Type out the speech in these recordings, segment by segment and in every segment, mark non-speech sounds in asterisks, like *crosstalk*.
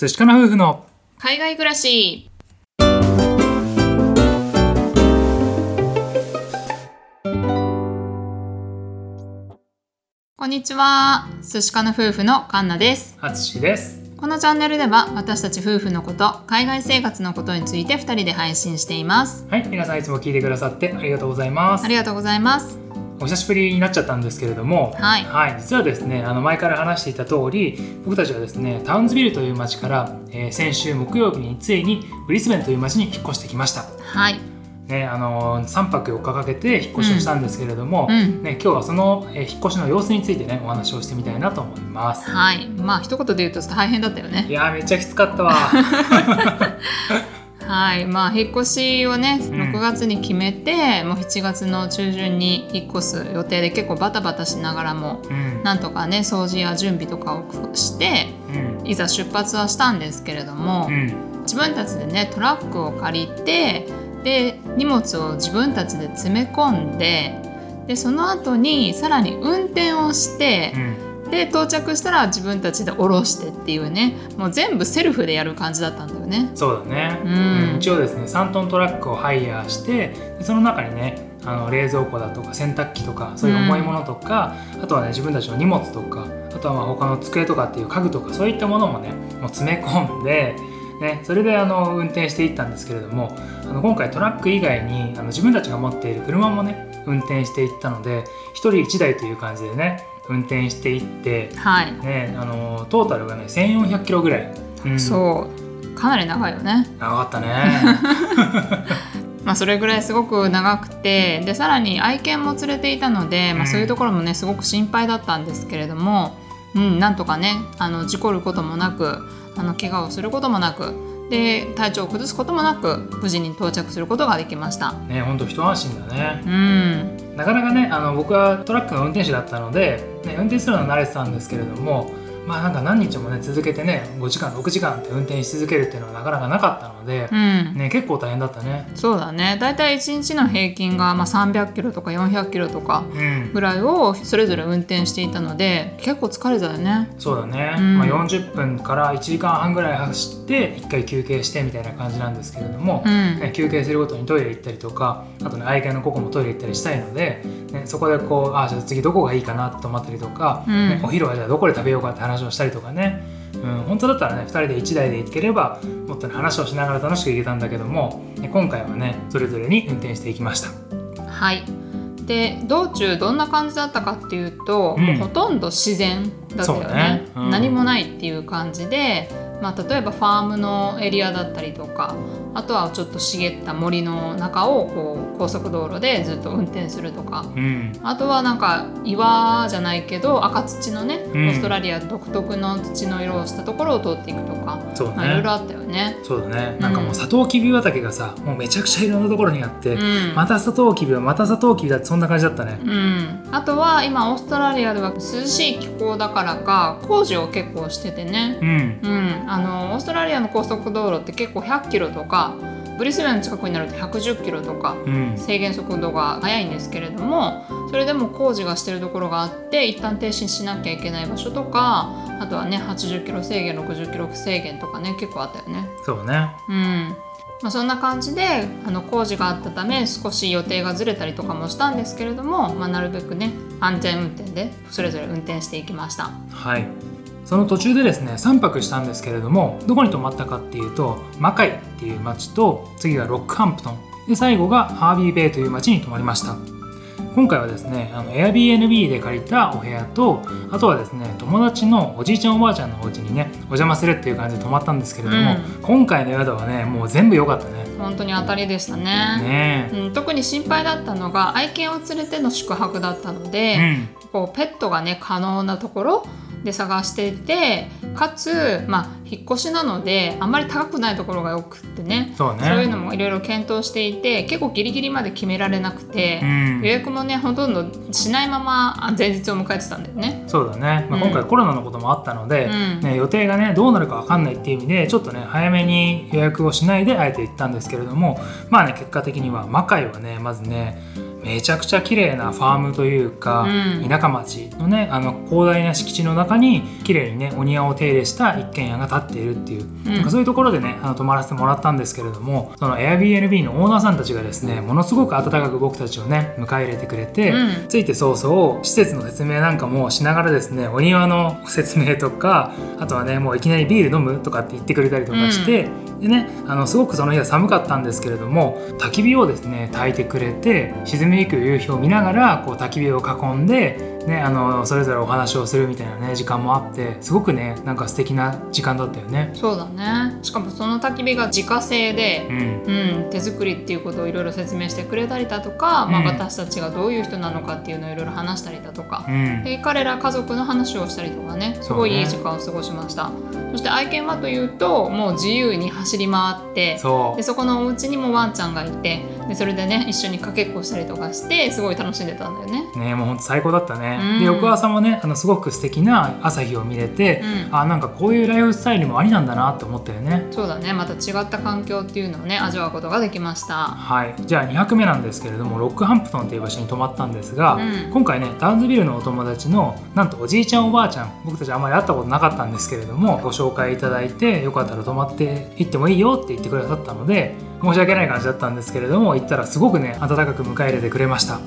寿司かな夫婦の海外暮らし。こんにちは。寿司かの夫婦のカンナです。あつしです。このチャンネルでは私たち夫婦のこと海外生活のことについて2人で配信しています。はい皆さんいつも聞いてくださってありがとうございます。ありがとうございますお久しぶりになっちゃったんですけれどもはい。実はですねあの前から話していた通り僕たちはですねタウンズビルという町から、えー先週木曜日についにブリスベンという町に引っ越してきました。はい。ね、あの3泊4日かけて引っ越しをしたんですけれども、うん。ね、今日はその、えー引っ越しの様子についてねお話をしてみたいなと思います。はい。まあ一言で言うと大変だったよね。いやーめっちゃきつかったわ。*laughs* はい。まあ引っ越しをねん。6月に決めて、もう7月の中旬に引っ越す予定で結構バタバタしながらもうん。なんとかね掃除や準備とかをしてうん。いざ出発はしたんですけれども、うん。自分たちでねトラックを借りてで荷物を自分たちで詰め込んででその後にさらに運転をしてう、んで到着したら自分たちで降ろしてっていうね。もう全部セルフでやる感じだったんだよね。そうだね、うん。一応ですね3トントラックをハイヤーしてでその中にねあの冷蔵庫だとか洗濯機とかそういう重いものとか、あとはね自分たちの荷物とかあとはまあ他の机とかっていう家具とかそういったものもねもう詰め込んで、ね、それであの運転していったんですけれどもあの今回トラック以外にあの自分たちが持っている車もね運転していったので1人1台という感じでね運転していって、はい、ね、あのトータルがね1400キロぐらい、うん。そう。かなり長いよね。長かったね。*laughs* まあ、それぐらいすごく長くてでさらに愛犬も連れていたので、まあ、うん。そういうところもねすごく心配だったんですけれども、うん、なんとかねあの事故ることもなくあの怪我をすることもなくで体調を崩すこともなく無事に到着することができました。ね本当一安心だねうん、なかなかねあの僕はトラックの運転手だったので、ね、運転するのは慣れてたんですけれどもまあなんか何日もね続けてね5時間6時間って運転し続けるっていうのはなかなかなかったのでう、ん。ね、結構大変だったね。そうだね。だいたい1日の平均がまあ300キロとか400キロとかうん。ぐらいをそれぞれ運転していたので結構疲れたよね。そうだね、うん。まあ、40分から1時間半ぐらい走って1回休憩してみたいな感じなんですけれども、うん。ね、休憩するごとにトイレ行ったりとかあとね愛犬のココもトイレ行ったりしたいので、ね、そこでこうあじゃあ次どこがいいかなと思ったりとか、うん。ねお昼はじゃあどこで食べようかって話をしたりとかね、うん、本当だったらね2人で1台で行ければもっとね話をしながら楽しく行けたんだけども、ね今回はねそれぞれに運転していきました。はい。で道中どんな感じだったかっていうと、うん。もうほとんど自然だったよね。ね。うん。何もないっていう感じで、まあ、例えばファームのエリアだったりとかあとはちょっと茂った森の中をこう高速道路でずっと運転するとか。うん。あとはなんか岩じゃないけど赤土のね、うん。オーストラリア独特の土の色をしたところを通っていくとか、そうね。まあ、いろいろあったよね。そうだね。なんかもうサトウキビ畑がさもうめちゃくちゃいろんなところにあって、うん。またサトウキビはまたサトウキビだってそんな感じだったね。うん、あとは今オーストラリアでは涼しい気候だからか工事を結構しててね、うん。うん、あのオーストラリアの高速道路って結構100キロとかブリスベンの近くになると110キロとかうん制限速度が速いんですけれどもそれでも工事がしてるところがあって一旦停止しなきゃいけない場所とかあとはね80キロ制限60キロ制限とかね結構あったよね。そうね。うんまあ、そんな感じであの工事があったため少し予定がずれたりとかもしたんですけれども、まあ、なるべくね安全運転でそれぞれ運転していきました。はい。その途中でですね3泊したんですけれどもどこに泊まったかっていうとマカイっていう町と次がロックハンプトン。で最後がハービーベイという町に泊まりました。今回はですねあの Airbnb で借りたお部屋とあとはですね友達のおじいちゃんおばあちゃんのお家にねお邪魔するっていう感じで泊まったんですけれども、うん。今回の宿はねもう全部良かったね。本当に当たりでしたね。ね。うん、特に心配だったのが愛犬を連れての宿泊だったのえで、うん。こうペットがね可能なところで探していてかつ、まあ、引っ越しなのであんまり高くないところがよくってね。そうね。そういうのもいろいろ検討していて結構ギリギリまで決められなくて、うん。予約もねほとんどしないままあ前日を迎えてたんだよね。そうだね、まあ、うん。今回コロナのこともあったので、うん。ね、予定がねどうなるか分かんないっていう意味でちょっとね早めに予約をしないであえて行ったんですけれどもまあね結果的には魔界はねまずねめちゃくちゃ綺麗なファームというか、うん。田舎町のねあの広大な敷地の中に綺麗にねお庭を手入れした一軒家が建っているっていう、うん。なんかそういうところでねあの泊まらせてもらったんですけれどもその Airbnb のオーナーさんたちがですねものすごく温かく僕たちをね迎え入れてくれて、うん。ついて早々施設の説明なんかもしながらですねお庭の説明とかあとはねもういきなりビール飲むとかって言ってくれたりとかして、でねあのすごくその日は寒かったんですけれども焚き火をですね焚いてくれて沈みゆく夕日を見ながらこう焚き火を囲んで、ね、あのそれぞれお話をするみたいなね時間もあってすごくねなんか素敵な時間だったよね。そうだね。しかもその焚き火が自家製でう、ん。うん、手作りっていうことをいろいろ説明してくれたりだとか、まあ、うん私たちがどういう人なのかっていうのをいろいろ話したりだとか、うん。で彼ら家族の話をしたりとかね。すごいいい時間を過ごしました。そ,、して愛犬はというともう自由に走り回ってそう。でそこのお家にもワンちゃんがいてでそれでね一緒にかけっこしたりとかしてすごい楽しんでたんだよね。ねもうほんと最高だったね、うん。で翌朝もねあのすごく素敵な朝日を見れて、うん。あなんかこういうライフスタイルもありなんだなって思ったよね。そうだね。また違った環境っていうのをね味わうことができました。はい。じゃあ2泊目なんですけれどもロックハンプトンっていう場所に泊まったんですが、うん。今回ねタウンズビルのお友達のなんとおじいちゃんおばあちゃん僕たちあんまり会ったことなかったんですけれどもご紹介いただいてよかったら泊まって行ってもいいよって言ってくださったので申し訳ない感じだったんですけれども行ったらすごくね温かく迎え入れてくれました。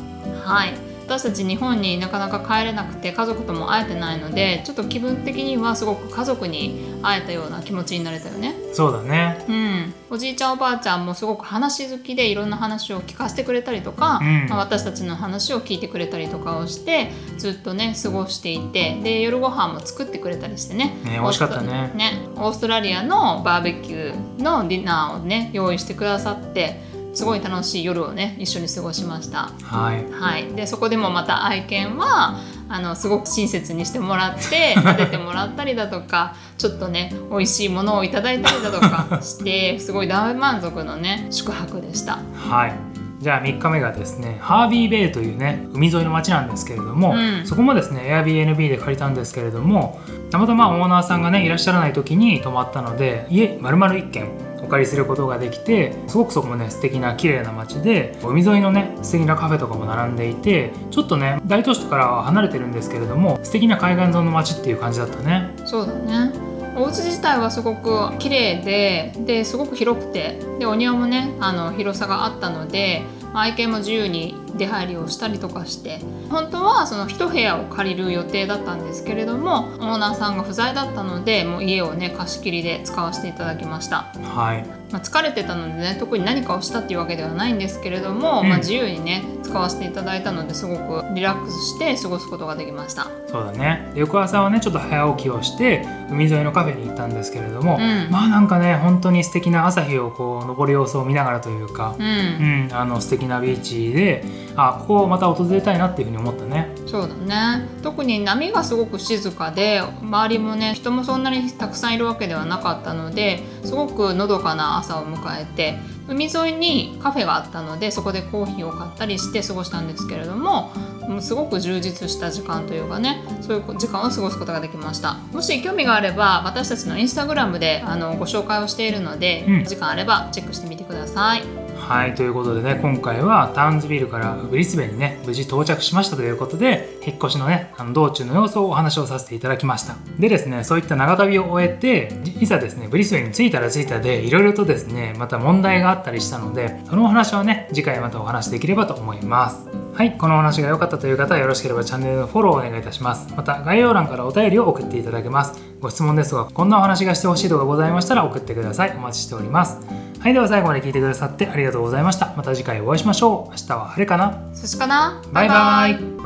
はい私たち日本になかなか帰れなくて家族とも会えてないのでちょっと気分的にはすごく家族に会えたような気持ちになれたよね。そうだね。うん、おじいちゃんおばあちゃんもすごく話好きでいろんな話を聞かせてくれたりとか、うん。まあ私たちの話を聞いてくれたりとかをしてずっとね過ごしていてで夜ご飯も作ってくれたりしてね。ね美味しかったね。ねオーストラリアのバーベキューのディナーをね用意してくださってすごい楽しい夜をね一緒に過ごしました。はいはい、でそこでもまた愛犬はあのすごく親切にしてもらって *laughs* 撫でてもらったりだとかちょっとね美味しいものをいただいたりだとかしてすごい大満足のね宿泊でした。はいじゃあ3日目がですねハービーベイというね海沿いの町なんですけれども、うん。そこもですね Airbnb で借りたんですけれどもたまたまオーナーさんがねいらっしゃらない時に泊まったので家丸々1軒お借りすることができてすごくそこもね素敵な綺麗な町で海沿いのね素敵なカフェとかも並んでいてちょっとね大都市からは離れてるんですけれども素敵な海岸沿いの町っていう感じだったね。そうだねお家自体はすごく綺麗でですごく広くてでお庭もねあの広さがあったのでまあ愛犬も自由に出入りをしたりとかして本当はその一部屋を借りる予定だったんですけれどもオーナーさんが不在だったのでもう家をね貸し切りで使わせていただきました、はい。まあ、疲れてたのでね特に何かをしたっていうわけではないんですけれども、うん。まあ、自由にね使わせていただいたのですごくリラックスして過ごすことができました。そうだね。で翌朝はねちょっと早起きをして海沿いのカフェに行ったんですけれども、うん。まあなんかね本当に素敵な朝日をこう昇る様子を見ながらというかう、うんん、あの素敵なビーチであここをまた訪れたいなっていうふうに思ったね。そうだね。特に波がすごく静かで周りもね人もそんなにたくさんいるわけではなかったのですごくのどかな朝を迎えて海沿いにカフェがあったのでそこでコーヒーを買ったりして過ごしたんですけれどもすごく充実した時間というかねそういう時間を過ごすことができました。もし興味があれば私たちのインスタグラムであのご紹介をしているので、うん。時間あればチェックしてみてくださいはいということでね今回はターンズビルからブリスベンにね無事到着しましたということで引っ越しのねあの道中の様子をお話をさせていただきました。でですねそういった長旅を終えていざですねブリスベンに着いたら着いたでいろいろとですねまた問題があったりしたのでそのお話はね次回またお話できればと思います。はいこのお話が良かったという方はよろしければチャンネルのフォローをお願いいたします。また概要欄からお便りを送っていただけます。ご質問ですがこんなお話がしてほしいとかございましたら送ってください。お待ちしております。はいでは最後まで聞いてくださってありがとうございました。また次回お会いしましょう。明日は晴れかな。そしかな。バイバイ